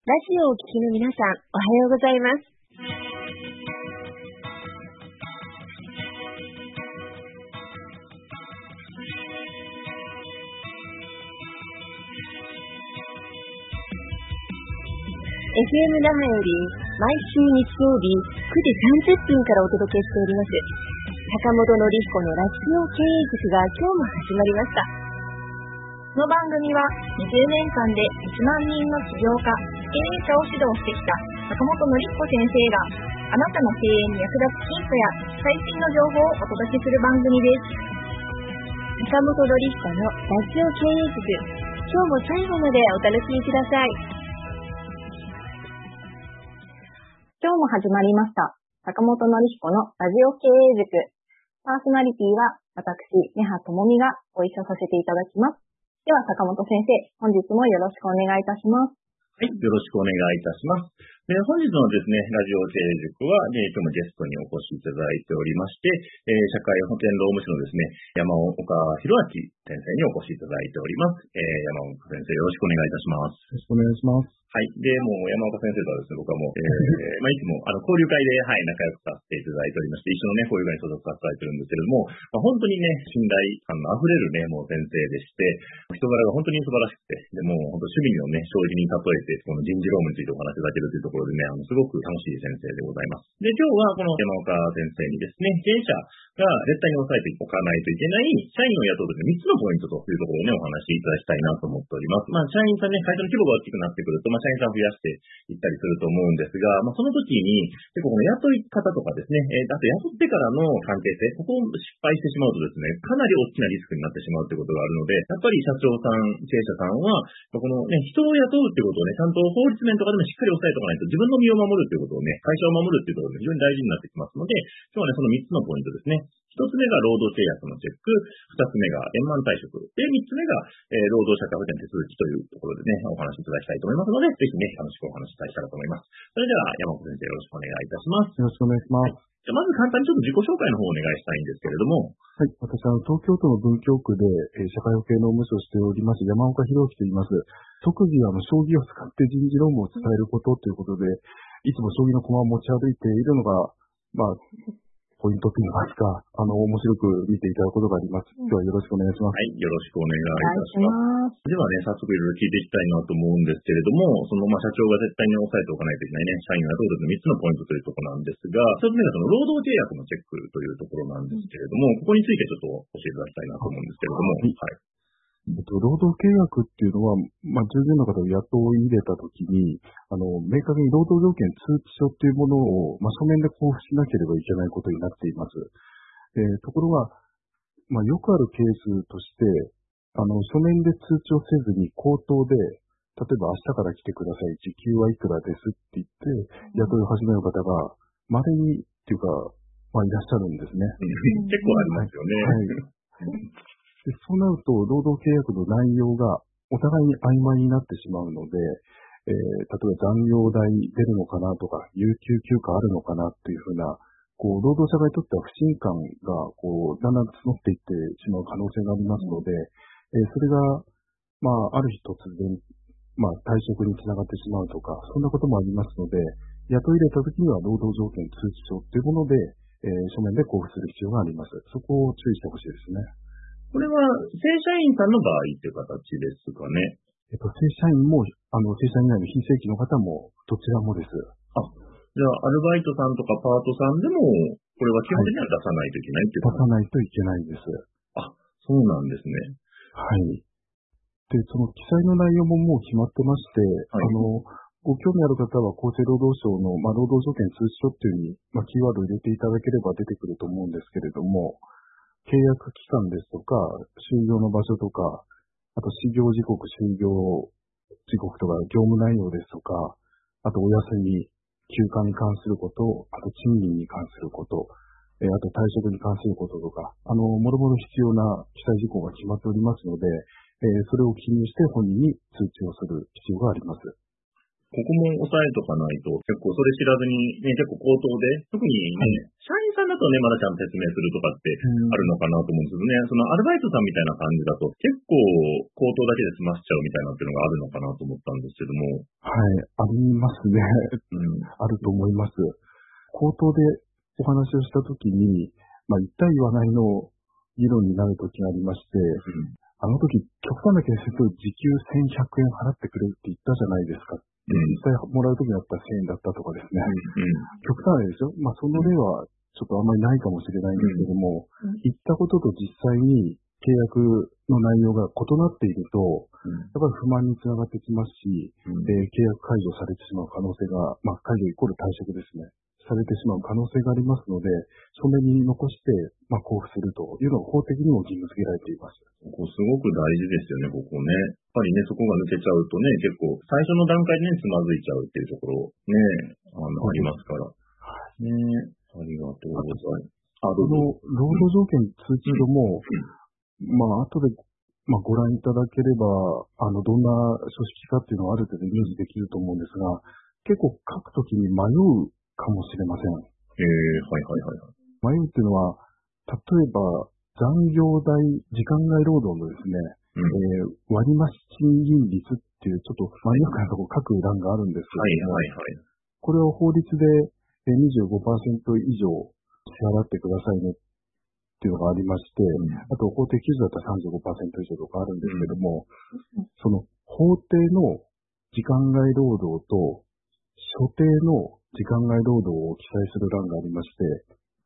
ラジオをお聞きの皆さん、おはようございます。FM 那覇より毎週日曜日9時30分からお届けしております。坂本のり彦のラジオ経営塾が今日も始まりました。この番組は20年間で1万人の起業家、経営者を指導してきた坂本のり彦先生があなたの経営に役立つヒントや最新の情報をお届けする番組です。坂本のり彦のラジオ経営塾、今日も最後までお楽しみください。今日も始まりました。坂本のり彦のラジオ経営塾。パーソナリティは私、根葉智美がご一緒させていただきます。では坂本先生、本日もよろしくお願いいたします。はい、よろしくお願いいたします。で本日のですね、ラジオ経営塾は、え、今日もゲストにお越しいただいておりまして、えー、社会保険労務士のですね、山岡弘明先生にお越しいただいております。えー、山岡先生、よろしくお願いいたします。よろしくお願いします。はい。で、もう山岡先生とはですね、僕はもう、えー、まあ、いつも、あの、交流会で、はい、仲良くさせていただいておりまして、一緒のね、交流会に所属させていただいてるんですけれども、まあ、本当にね、信頼感の溢れるね、もう先生でして、人柄が本当に素晴らしくて、でも、本当趣味をね、将棋に例えて、この人事労務についてお話しいただけるというところでね、あの、すごく楽しい先生でございます。で、今日はこの山岡先生にですね、経営者が絶対に抑えておかないといけない社員を雇うときの3つのポイントというところをね、お話しいただきたいなと思っております。まあ、社員さんね、会社の規模が大きくなってくると、まあ、社員さんを増やしていったりすると思うんですが、まあ、その時に、結構この雇い方とかですね、えー、あと雇ってからの関係性、ここを失敗してしまうとですね、かなり大きなリスクになってしまうということがあるので、やっぱり社長さん、経営者さんは、このね、人を雇うってことをね、ちゃんと法律面とかでもしっかり押さえておかないと、自分の身を守るっていうことをね、会社を守るっていうころが非常に大事になってきますので、今日はね、その3つのポイントですね。一つ目が労働契約のチェック、二つ目が円満退職、で、三つ目が、えー、労働者会保険手続きというところでね、お話しいただきたいと思いますので、ぜひね、楽しくお話ししたいと思います。それでは、山本先生よろしくお願いいたします。よろしくお願いします。はいじゃまず簡単にちょっと自己紹介の方をお願いしたいんですけれども。はい。私は東京都の文京区で、えー、社会保険労務士をしております山岡博樹と言います。特技はあの将棋を使って人事労務を伝えることということで、いつも将棋の駒を持ち歩いているのが、まあ、ポイントといいますか、あの、面白く見ていただくことがあります。今日はよろしくお願いします。はい、よろしくお願いいたします。ではね、早速いろいろ聞いていきたいなと思うんですけれども、その、まあ、社長が絶対に押さえておかないといけないね、社員がどうぞ3つのポイントというところなんですが、1つ目がその労働契約のチェックというところなんですけれども、ここについてちょっと教えていただきたいなと思うんですけれども、はい。えっと、労働契約っていうのは、まあ、従業員の方を雇い入れたときに、あの、明確に労働条件通知書っていうものを、まあ、書面で交付しなければいけないことになっています。えー、ところが、まあ、よくあるケースとして、あの、書面で通知をせずに口頭で、例えば明日から来てください、時給はいくらですって言って、雇い始める方が、稀にっていうか、まあ、いらっしゃるんですね。結構ありますよね。はい でそうなると、労働契約の内容がお互いに曖昧になってしまうので、えー、例えば残業代出るのかなとか、有給休暇あるのかなっていうふうな、こう、労働者側にとっては不信感が、こう、だんだん募っていってしまう可能性がありますので、えー、それが、まあ、ある日突然、まあ、退職につながってしまうとか、そんなこともありますので、雇い入れた時には労働条件通知書っていうもので、えー、書面で交付する必要があります。そこを注意してほしいですね。これは正社員さんの場合っていう形ですかね。えっと、正社員も、あの、正社員以外の非正規の方も、どちらもです。あ、じゃあ、アルバイトさんとかパートさんでも、これは基本的には出さないといけないっていう、出さないといけないです。あ、そうなんですね。はい。で、その記載の内容ももう決まってまして、はい、あの、ご興味ある方は厚生労働省の、まあ、労働条件通知書っていうふうに、まあ、キーワードを入れていただければ出てくると思うんですけれども、契約期間ですとか、就業の場所とか、あと始業時刻、就業時刻とか、業務内容ですとか、あとお休み、休暇に関すること、あと賃金に関すること、えあと退職に関することとか、あの、もろもろ必要な記載事項が決まっておりますので、えそれを記入して本人に通知をする必要があります。ここも押さえとかないと、結構それ知らずに、ね、結構口頭で、特にね、社員さんだとね、まだちゃんと説明するとかってあるのかなと思うんですけどね、そのアルバイトさんみたいな感じだと、結構口頭だけで済ませちゃうみたいなっていうのがあるのかなと思ったんですけども。はい、ありますね。うん、あると思います。口頭でお話をしたときに、まあ、言った言わないの議論になるときがありまして、うんあの時、極端なケースと時給1100円払ってくれるって言ったじゃないですか。うん、実際もらう時だったら1000円だったとかですね。うん、極端ですよ。まあその例はちょっとあんまりないかもしれないんですけども、うん、言ったことと実際に契約の内容が異なっていると、やっぱり不満につながってきますし、で契約解除されてしまう可能性が、まあ解除イコール退職ですね。されてしまう可能性がありますので、書面に残して、まあ、交付するというのが法的にも義務付けられています。ここすごく大事ですよね、ここね。やっぱりね、そこが抜けちゃうとね、結構、最初の段階でね、つまずいちゃうっていうところ、ね、あの、ありますから。ねありがとうございます。あの、労働条件通知書も、うん、まあ、後で、まあ、ご覧いただければ、あの、どんな書式かっていうのはある程度イメージできると思うんですが、結構書くときに迷うかもしれません。ええー、はいはいはい。迷うっていうのは、例えば、残業代、時間外労働のですね、うん、えー、割増賃金率っていう、ちょっとマニアックなとこ書く欄があるんですけども、はいはいはい、これを法律で25%以上支払ってくださいねっていうのがありまして、うん、あと法定基準だったら35%以上とかあるんですけども、うん、その法定の時間外労働と所定の時間外労働を記載する欄がありまして、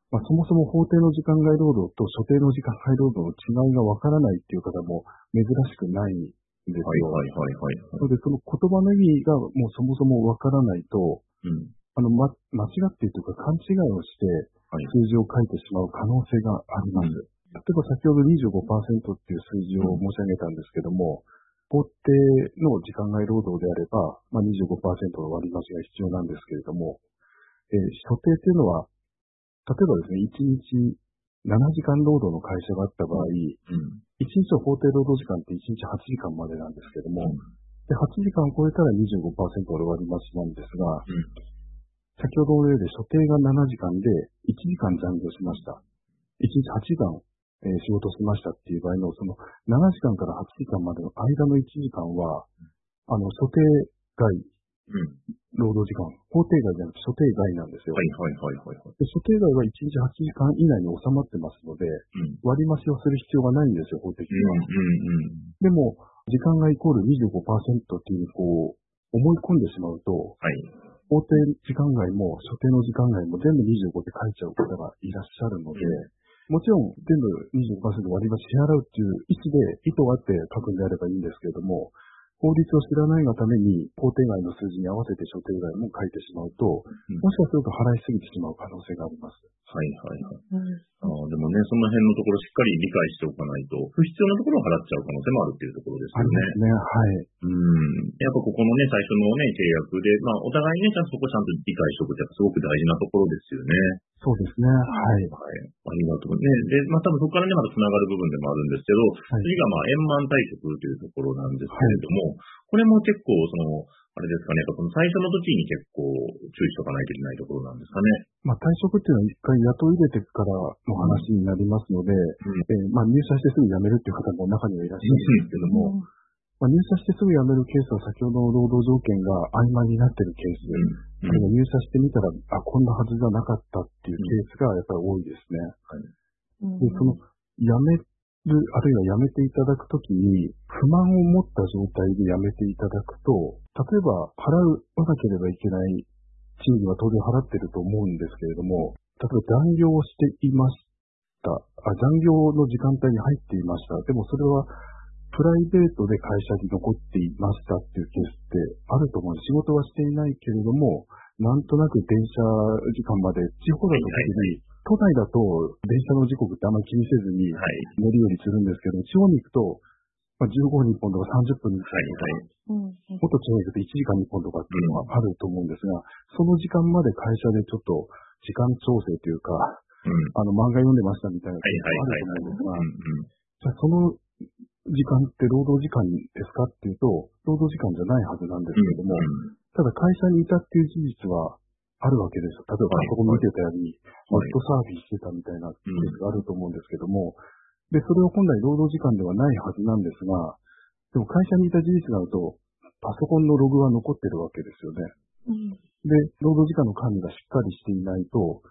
まあ、そもそも法定の時間外労働と所定の時間外労働の違いがわからないっていう方も珍しくないんですよ。はいはいはいはい、なので、その言葉の意味がもうそもそもわからないと、うん、あの、ま、間違っているというか勘違いをして数字を書いてしまう可能性があります。うん、例えば先ほど25%っていう数字を申し上げたんですけども、法定の時間外労働であれば、まあ、25%の割増が必要なんですけれども、えー、所定というのは、例えばですね、1日7時間労働の会社があった場合、うん、1日の法定労働時間って1日8時間までなんですけども、うん、で8時間を超えたら25%の割増なんですが、うん、先ほどの例で所定が7時間で1時間残業しました。1日8時間えー、仕事しましたっていう場合の、その7時間から8時間までの間の1時間は、あの、所定外、労働時間、法定外じゃなくて所定外なんですよ。はいはいはいはい、で。所定外は1日8時間以内に収まってますので、うん、割増しをする必要がないんですよ、法的には。うんうんうん、でも、時間がイコール25%っていうこう、思い込んでしまうと、はい、法定時間外も所定の時間外も全部25って書いちゃう方がいらっしゃるので、もちろん全部25%割り増し支払うっていう意思で意図があって書くんであればいいんですけれども、法律を知らないがために、法定外の数字に合わせて所定外も書いてしまうと、うん、もしかすると払いすぎてしまう可能性があります。はいはいはい。うん、あでもね、その辺のところしっかり理解しておかないと、不必要なところを払っちゃう可能性もあるっていうところですよね。ありますね、はい。うん。やっぱここのね、最初のね、契約で、まあ、お互いにね、ちゃんとそこちゃんと理解しておくってすごく大事なところですよね。そうですね。はい。はい。ありがとう。ね。で、まあ多分そこからね、また繋がる部分でもあるんですけど、はい、次がまあ円満退職というところなんですけれども、はい、これも結構その、あれですかね、やっぱその最初の時に結構注意しとかないといけないところなんですかね。まあ退職っていうのは一回雇い入れてからの話になりますので、うん、えー、まあ入社してすぐ辞めるっていう方も中にはいらっしゃるんですけども、うんまあ、入社してすぐ辞めるケースは先ほどの労働条件が曖昧になっているケース、うん、入社してみたら、あ、こんなはずじゃなかったっていうケースがやっぱり多いですね。はい、でその辞める、あるいは辞めていただくときに、不満を持った状態で辞めていただくと、例えば払わなければいけない賃金は当然払ってると思うんですけれども、例えば残業をしていました。あ残業の時間帯に入っていました。でもそれはプライベートで会社に残っていましたっていうケースってあると思う。仕事はしていないけれども、なんとなく電車時間まで、地方だと時に、都内だと電車の時刻ってあんまり気にせずに乗り降りするんですけど、地方に行くと、まあ、15分に1本とか30分に1本とか、もっと地方に行くと1時間に1本とかっていうのがあると思うんですが、その時間まで会社でちょっと時間調整というか、あの漫画読んでましたみたいなことがあると思うんですが、じゃあその時間って労働時間ですかっていうと、労働時間じゃないはずなんですけれども、ただ会社にいたっていう事実はあるわけです。例えばパソコン見てたり、ネットサーフィンしてたみたいなケースがあると思うんですけども、で、それは本来労働時間ではないはずなんですが、でも会社にいた事実があると、パソコンのログは残ってるわけですよね。うん。で、労働時間の管理がしっかりしていないと、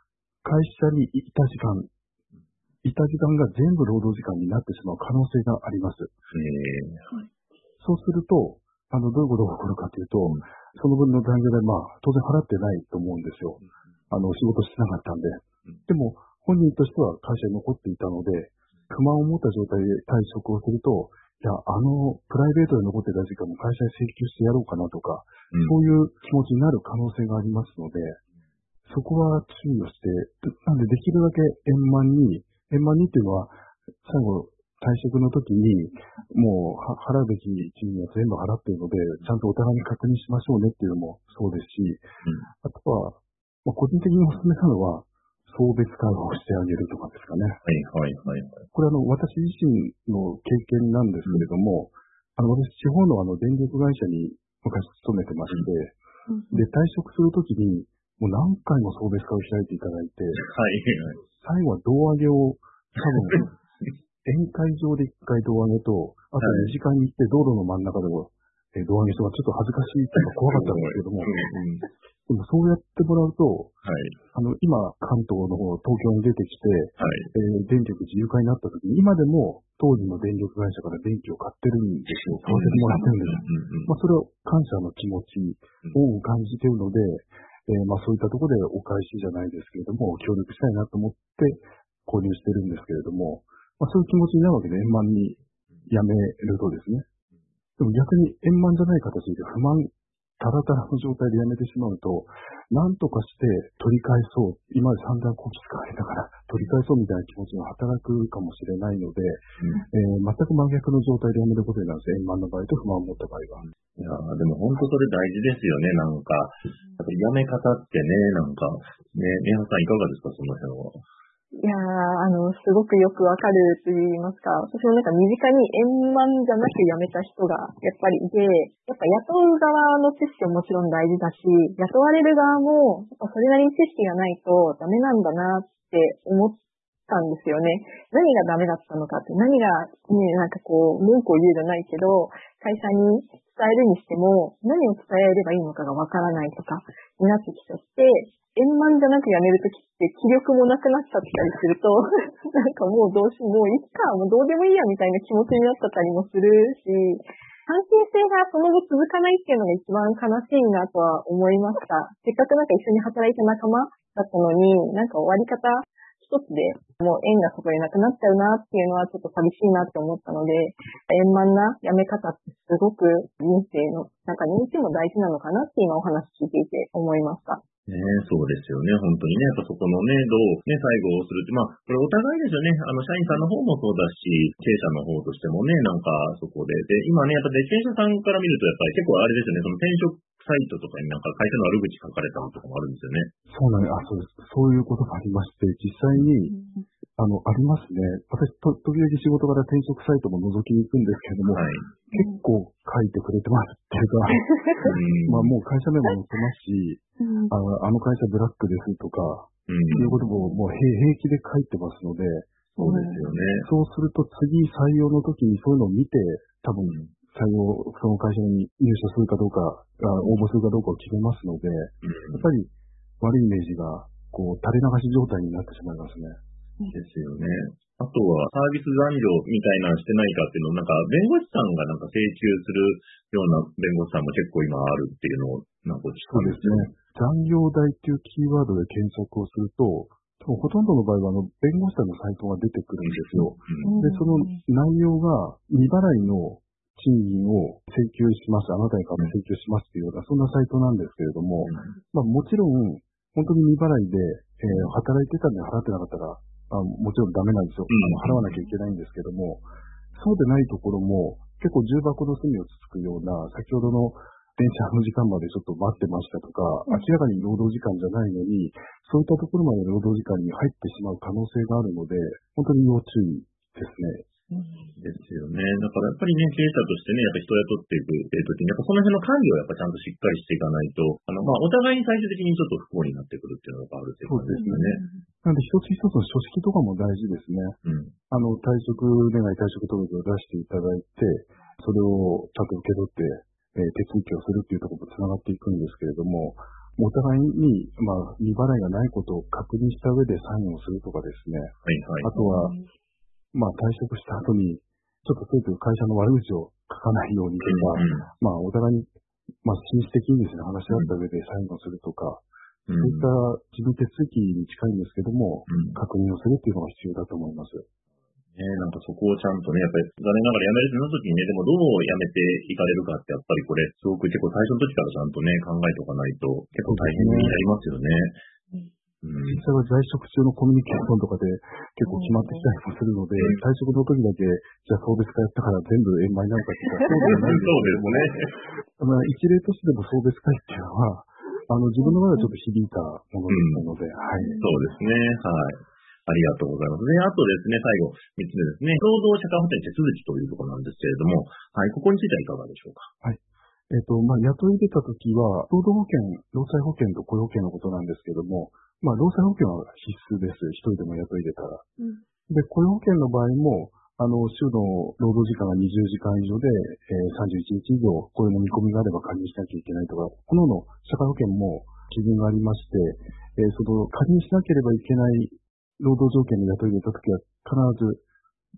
会社にいた時間、いた時間が全部労働時間になってしまう可能性があります。えそうすると、あの、どういうことが起こるかというと、その分の残業代、まあ、当然払ってないと思うんですよ。あの、仕事してなかったんで。でも、本人としては会社に残っていたので、不満を持った状態で退職をすると、いや、あの、プライベートで残ってた時間も会社に請求してやろうかなとか、うんそういう気持ちになる可能性がありますので、そこは注意をして、なんでできるだけ円満に、円満にっていうのは、最後、退職の時に、もうは払うべき賃金は全部払っているので、ちゃんとお互いに確認しましょうねっていうのもそうですし、あとは、まあ、個人的にお勧めなのは、送別会をしてあげるとかですかね。はいはいはいはい。これあの、私自身の経験なんですけれども、あの、私、地方のあの、電力会社に昔勤めてまして、うん。で、退職するときに、もう何回も送別会を開いていただいて、はい最後は胴上げを、多分、宴会場で一回胴上げと、あとはい。2時間に行って道路の真ん中でも、えー胴上げとかちょっと恥ずかしいというか怖かったんですけども、でもそうやってもらうと、はい。あの、今、関東の方、東京に出てきて、はい。えー電力自由化になった時に、今でも当時の電力会社から電気を買ってるんですよ。買わせてもらってるんです。まあ、それを感謝の気持ちを感じているので、えーまあ、そういったところでお返しじゃないですけれども、協力したいなと思って購入してるんですけれども、まあ、そういう気持ちになるわけで円満にやめるとですね。でも逆に円満じゃない形で不満、たらたらの状態でやめてしまうと、なんとかして取り返そう、今まで散々こき使われたから取り返そうみたいな気持ちが働くかもしれないので、えー全く真逆の状態でやめることになるんです。円満の場合と不満を持った場合は。いやーでも本当それ大事ですよね、なんか。やっぱりやめ方ってね、なんか、ね、宮原さんいかがですか、その辺は。いやー、あの、すごくよくわかると言いますか、私もなんか身近に円満じゃなく辞めた人がやっぱりいて、やっぱ雇う側の知識ももちろん大事だし、雇われる側も、やっぱそれなりに知識がないとダメなんだなって思ったんですよね。何がダメだったのかって、何が、ね、なんかこう、文句を言うじゃないけど、会社に伝えるにしても、何を伝えればいいのかがわからないとか、になってきちゃって、円満じゃなく辞めるときって気力もなくなっちゃったりすると、なんかもうどうし、もういっか、もうどうでもいいやみたいな気持ちになっちゃったりもするし、関係性がその後続かないっていうのが一番悲しいなとは思いました。せっかくなんか一緒に働いた仲間だったのに、なんか終わり方一つでもう縁がそこでなくなっちゃうなっていうのはちょっと寂しいなって思ったので、円満な辞め方ってすごく人生の中にいても大事なのかなって今お話聞いていて思いました。ねそうですよね。本当にね、やっぱそこのね、どうね、最後をするって、まあ、これお互いですよね。あの、社員さんの方もそうだし、経営者の方としてもね、なんかそこで。で、今ね、やっぱね、経営者さんから見ると、やっぱり結構あれですよね、その転職サイトとかになんか会社の悪口書かれたのとかもあるんですよね。そうなんです。あ、そうです。そういうことがありまして、実際に、あの、ありますね。私、と、時々仕事柄転職サイトも覗きに行くんですけれども、はい。結構書いてくれてますっていうか、うん。まあもう会社名も載ってますし、うんあのあの会社ブラックですとか、うん。いうことももう平平気で書いてますので、そうですよね。そうすると次採用の時にそういうのを見て、多分採用、その会社に入社するかどうか、あ応募するかどうかを決めますので、やうんっぱり悪いイメージが、こう、垂れ流し状態になってしまいますね。ですよね。あとは、サービス残業みたいなのしてないかっていうのを、なんか、弁護士さんがなんか請求するような弁護士さんも結構今あるっていうのを、なんか聞くんですよ。ね。残業代っていうキーワードで検索をすると、多分ほとんどの場合は、あの、弁護士さんのサイトが出てくるんですよ。うんで、その内容が未払いの賃金を請求します、あなたに代わって請求しますっていうような、そんなサイトなんですけれども、まあもちろん、本当に未払いで、えー働いてたのに払ってなかったら、あもちろんダメなんですよ。うんあの払わなきゃいけないんですけども、そうでないところも、結構重箱の隅をつつくような、先ほどの電車の時間までちょっと待ってましたとか、明らかに労働時間じゃないのに、そういったところまで労働時間に入ってしまう可能性があるので、本当に要注意ですね。ですよね。だからやっぱりね、経営者としてね、やっぱ人を雇っていくっていう時に、やっぱその辺の管理をやっぱちゃんとしっかりしていかないと、あの、まあ、お互いに最終的にちょっと不幸になってくるっていうのがあるっていうことですよね。なんで一つ一つの書式とかも大事ですね。うん。あの、退職願い、退職届を出していただいて、それをちゃんと受け取って、えー手続きをするっていうところと繋がっていくんですけれども、お互いに、まあ、未払いがないことを確認した上でサインをするとかですね。はいはい。あとは、まあ、退職した後に、ちょっという会社の悪口を書かないようにとか、まあ、お互いに、まあ、紳士的にですね、話し合った上でサインをするとか、うん。そういった事務手続きに近いんですけども、うん。確認をするっていうのが必要だと思います。ね、なんかそこをちゃんとね、やっぱり残念ながら辞めるってなった時にね、でもどう辞めていかれるかって、やっぱりこれ、すごく結構最初の時からちゃんとね、考えておかないと、結構大変になりますよね。うん。実際は在職中のコミュニケーションとかで結構決まってきたりもするので、うん退職の時だけ、じゃあ送別会やったから全部円満になるかっていうと、そうではないんですけどそうですね。ま あ、一例としてでも送別会っていうのは、あの、自分の中でちょっと響いたものですので、はい。そうですね。はい。ありがとうございます。で、あとですね、最後、三つ目ですね。労働者間保険手続きというところなんですけれども、はい、ここについてはいかがでしょうか？えっ、と、まあ、雇い出た時は、労働保険、労災保険と雇用保険のことなんですけども、まあ、労災保険は必須です。一人でも雇い出たら。うんで、雇用保険の場合も、あの、週の労働時間が20時間以上で、えー31日以上、雇用の見込みがあれば加入しなきゃいけないとか、このの社会保険も基準がありまして、えーその、加入しなければいけない労働条件に雇い出た時は、必ず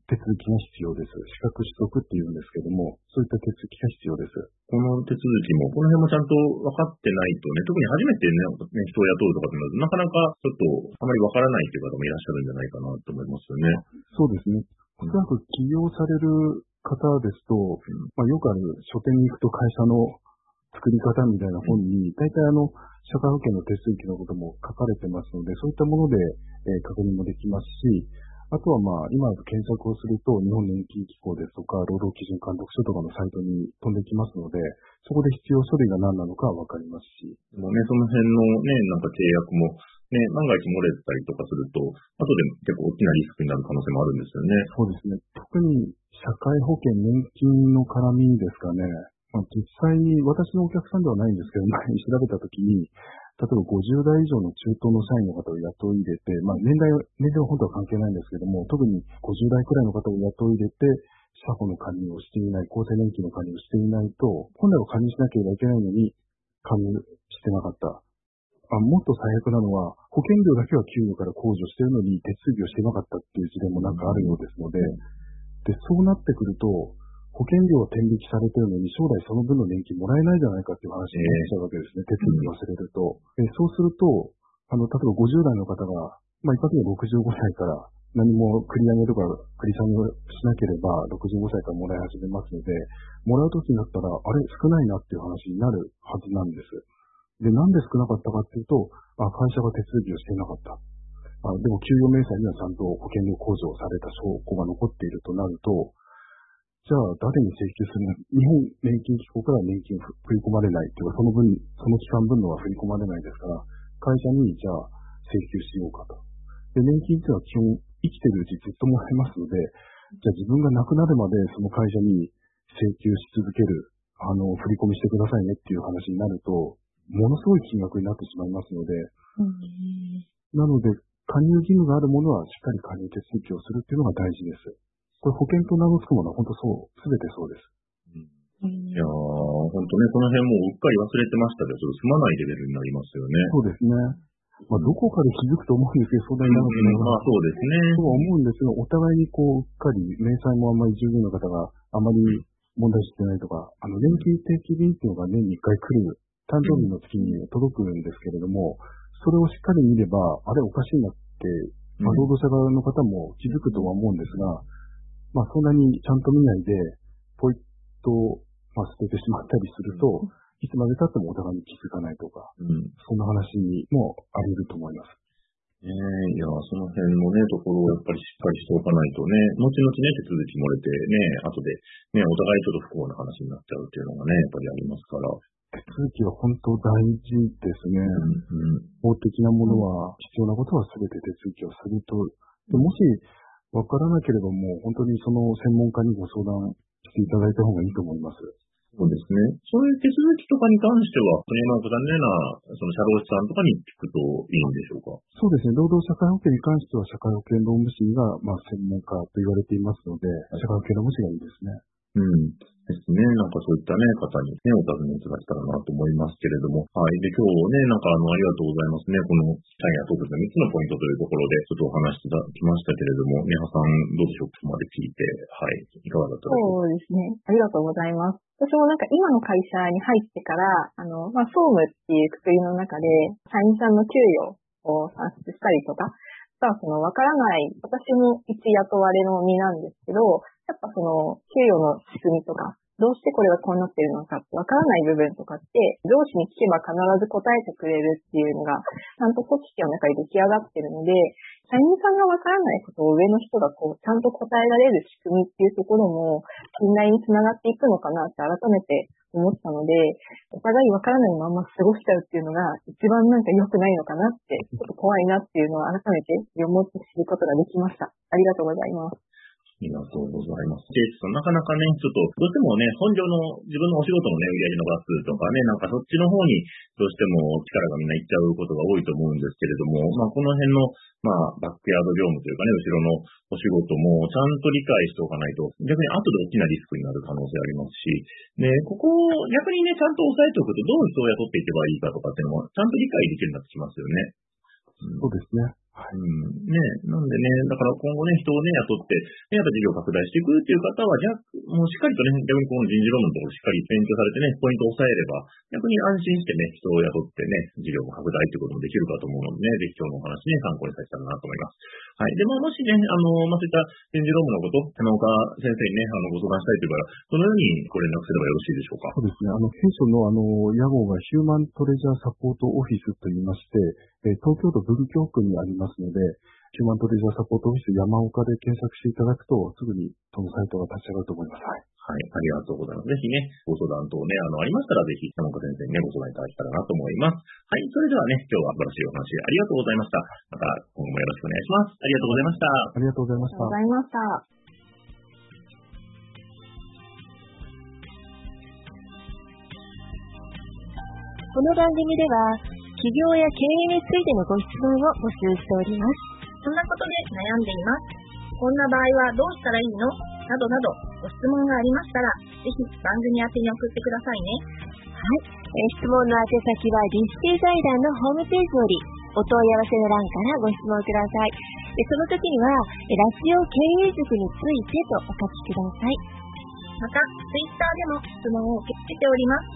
手続きが必要です。資格取得っていうんですけども、そういった手続きが必要です。この手続きも、この辺もちゃんと分かってないとね、特に初めてね、ね人を雇うとかってなると、なかなかちょっとあまり分からないという方もいらっしゃるんじゃないかなと思いますよね。そうですね。おそらく起業される方ですと、まあ、よくある書店に行くと会社の作り方みたいな本に、大体あの、社会保険の手続きのことも書かれてますので、そういったもので、えー確認もできますし、あとはまあ、今検索をすると、日本年金機構ですとか、労働基準監督署とかのサイトに飛んできますので、そこで必要書類が何なのかわかりますし、でもね、その辺のね、なんか契約も、ね、万が一漏れたりとかすると、後で結構大きなリスクになる可能性もあるんですよね。そうですね。特に社会保険、年金の絡みですかね。まあ、実際に私のお客さんではないんですけど、前に調べたときに、例えば50代以上の中東の社員の方を雇い入れて、まあ年代は、年齢は本当は関係ないんですけども、特に50代くらいの方を雇い入れて、社保の加入をしていない、厚生年金の加入をしていないと、本来は加入しなければいけないのに、加入してなかった。あもっと最悪なのは、保険料だけは給与から控除しているのに手続きをしてなかったっていう事例もなんかあるようですので、で、そうなってくると、保険料は天引きされてるのに、将来その分の年金もらえないじゃないかっていう話になっちゃうわけですね。手続き忘れると。でそうすると、あの、例えば50代の方が、まあ、一発で65歳から何も繰り上げとか繰り下げをしなければ、65歳からもらい始めますので、もらう時になったら、あれ少ないなっていう話になるはずなんです。で、なんで少なかったかっていうと、あ会社が手続きをしていなかった。あでも、給与明細にはちゃんと保険料控除された証拠が残っているとなると、じゃあ、誰に請求するの？日本年金機構から年金を振り込まれないっていうか、その分、その期間分のは振り込まれないですから、会社にじゃあ請求しようかと。で、年金っていうのは基本生きてるうちずっともらえますので、じゃあ自分が亡くなるまでその会社に請求し続ける、あの、振り込みしてくださいねっていう話になると、ものすごい金額になってしまいますので、なので、加入義務があるものはしっかり加入手続きをするっていうのが大事です。これ保険と名の付くものは本当そう、すべてそうです。いやー、ほんとね、この辺もううっかり忘れてましたけど、ちょっと済まないレベルになりますよね。そうですね。まあ、どこかで気づくと思うんですけど、相談になるうん、まあそうですね。とは思うんですが、お互いにこう、うっかり、明細もあんまり従業員の方があまり問題視してないとか、あの、年金定期便っていうのが年に1回来る、誕生日の月に届くんですけれども、それをしっかり見れば、あれおかしいなって、まあ、労働者側の方も気づくとは思うんですが、まあ、そんなにちゃんと見ないで、ポイッと、まあ、捨ててしまったりすると、いつまで経ってもお互いに気づかないとか、うん。そんな話もあり得ると思います。ねえ、いや、その辺のね、ところをやっぱりしっかりしておかないとね、後々ね、手続き漏れてね、後でね、お互いちょっと不幸な話になっちゃうっていうのがね、やっぱりありますから。手続きは本当大事ですね。うん。法的なものは、必要なことは全て手続きをすると、でもし、わからなければもう本当にその専門家にご相談していただいた方がいいと思います。そうですね。そういう手続きとかに関しては、鳥山岡さんのような、その社労士さんとかに聞くといいんでしょうか？そうですね。労働社会保険に関しては、社会保険労務士が、まあ、専門家と言われていますので、社会保険労務士がいいですね。うん。ですね。なんかそういったね、方にね、お尋ねいただけたらなと思いますけれども。はい。で、今日ね、なんかあの、ありがとうございますね。この、社員や特別の3つのポイントというところで、ちょっとお話しいただきましたけれども、ねはさん、どうでしょう？ここまで聞いて、はい。いかがだったでしょう？かそうですね。ありがとうございます。私もなんか今の会社に入ってから、あの、まあ、総務っていうくくりの中で、社員さんの給与を算出したりとか、さあそのわからない、私も一雇われの身なんですけど、やっぱその、給与の仕組みとか、どうしてこれがこうなってるのかわからない部分とかって、上司に聞けば必ず答えてくれるっていうのが、ちゃんと組織の中に出来上がってるので、社員さんがわからないことを上の人がこう、ちゃんと答えられる仕組みっていうところも、信頼につながっていくのかなって改めて思ったので、お互いわからないまま過ごしちゃうっていうのが一番なんか良くないのかなって、ちょっと怖いなっていうのを改めて読もって知ることができました。ありがとうございます。ありがとうございます。ケイスさん、なかなかね、ちょっと、どうしてもね、本業の自分のお仕事のね、売り上げ伸ばすとかね、なんかそっちの方に、どうしても力がみんな行っちゃうことが多いと思うんですけれども、まあ、この辺の、まあ、バックヤード業務というかね、後ろのお仕事もちゃんと理解しておかないと、逆に後で大きなリスクになる可能性ありますし、ね、ここを、逆にね、ちゃんと押さえておくと、どう人を雇っていけばいいかとかっていうのも、ちゃんと理解できるようになってきますよね。そうですね。うん。ねなんでね、だから今後ね、人をね、雇って、ね、やっぱ事業拡大していくっていう方は、じゃもうしっかりとね、逆にこの人事労務のところしっかり勉強されてね、ポイントを抑えれば、逆に安心してね、人を雇ってね、事業拡大っていうこともできるかと思うのでね、ぜひ今日のお話ね、参考にさせたらなと思います。はい。で、まあ、もしね、あの、まあ、そういった人事労務のこと、あの、岡先生にね、あの、ご相談したいという場合は、どのようにご連絡すればよろしいでしょうか？そうですね。あの、弊社のあの、屋号がヒューマントレジャーサポートオフィスと言いまして、え東京都文京区にありますので、ヒューマントレジャーサポートオフィス山岡で検索していただくと、すぐにそのサイトが立ち上がると思います。はい。はい、ありがとうございます。ぜひね、ご相談等ね、あの、ありましたら、ぜひ、山岡先生にね、ご相談いただけたらなと思います。はい、それではね、今日は素晴らしいお話ありがとうございました。また、今後もよろしくお願いします。ありがとうございました。ありがとうございました。ありがとうございました。この番組では、企業や経営についてのご質問を募集しております。そんなことで悩んでいます。こんな場合はどうしたらいいの？などなどご質問がありましたら、ぜひ番組宛てに送ってくださいね。はい。え質問の宛先はディスティ財団のホームページよりお問い合わせの欄からご質問ください。でその時には、ラジオ経営塾についてとお書きください。また、ツイッターでも質問を受け付けております。